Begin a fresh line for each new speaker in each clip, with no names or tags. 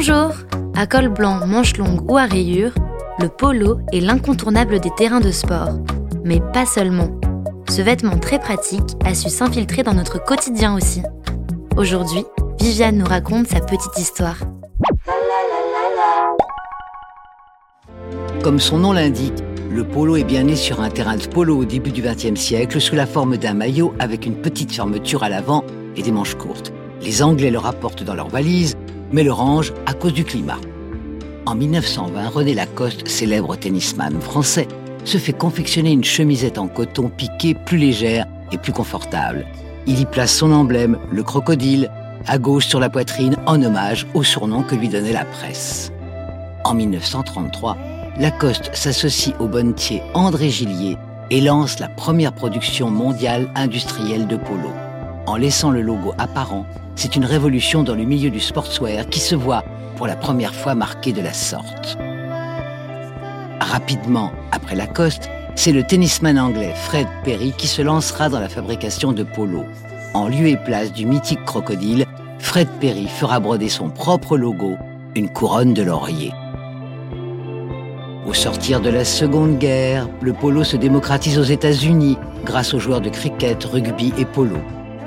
Bonjour À col blanc, manche longue ou à rayures, le polo est l'incontournable des terrains de sport. Mais pas seulement. Ce vêtement très pratique a su s'infiltrer dans notre quotidien aussi. Aujourd'hui, Viviane nous raconte sa petite histoire.
Comme son nom l'indique, le polo est bien né sur un terrain de polo au début du XXe siècle sous la forme d'un maillot avec une petite fermeture à l'avant et des manches courtes. Les Anglais le rapportent dans leurs valises, mais le rangent à cause du climat. En 1920, René Lacoste, célèbre tennisman français, se fait confectionner une chemisette en coton piqué plus légère et plus confortable. Il y place son emblème, le crocodile, à gauche sur la poitrine en hommage au surnom que lui donnait la presse. En 1933, Lacoste s'associe au bonnetier André Gillier et lance la première production mondiale industrielle de polo. En laissant le logo apparent, c'est une révolution dans le milieu du sportswear qui se voit pour la première fois marqué de la sorte. Rapidement après Lacoste, c'est le tennisman anglais Fred Perry qui se lancera dans la fabrication de polo. En lieu et place du mythique crocodile, Fred Perry fera broder son propre logo, une couronne de laurier. Au sortir de la Seconde Guerre, le polo se démocratise aux États-Unis grâce aux joueurs de cricket, rugby et polo.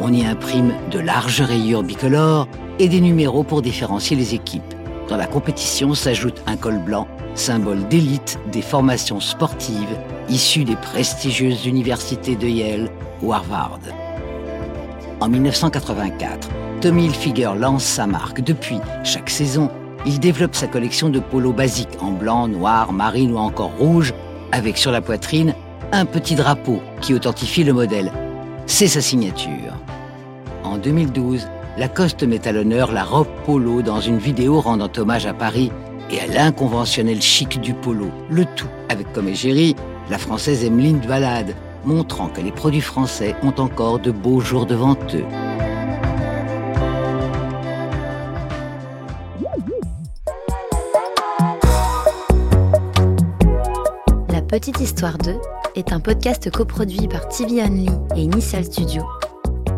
On y imprime de larges rayures bicolores et des numéros pour différencier les équipes. Dans la compétition s'ajoute un col blanc, symbole d'élite des formations sportives issues des prestigieuses universités de Yale ou Harvard. En 1984, Tommy Hilfiger lance sa marque. Depuis, chaque saison, il développe sa collection de polos basiques en blanc, noir, marine ou encore rouge, avec sur la poitrine un petit drapeau qui authentifie le modèle. C'est sa signature. En 2012, Lacoste met à l'honneur la robe polo dans une vidéo rendant hommage à Paris et à l'inconventionnel chic du polo. Le tout avec comme égérie la française Emeline de Valade, montrant que les produits français ont encore de beaux jours devant eux.
La Petite Histoire 2 est un podcast coproduit par TV Only et Initial Studio,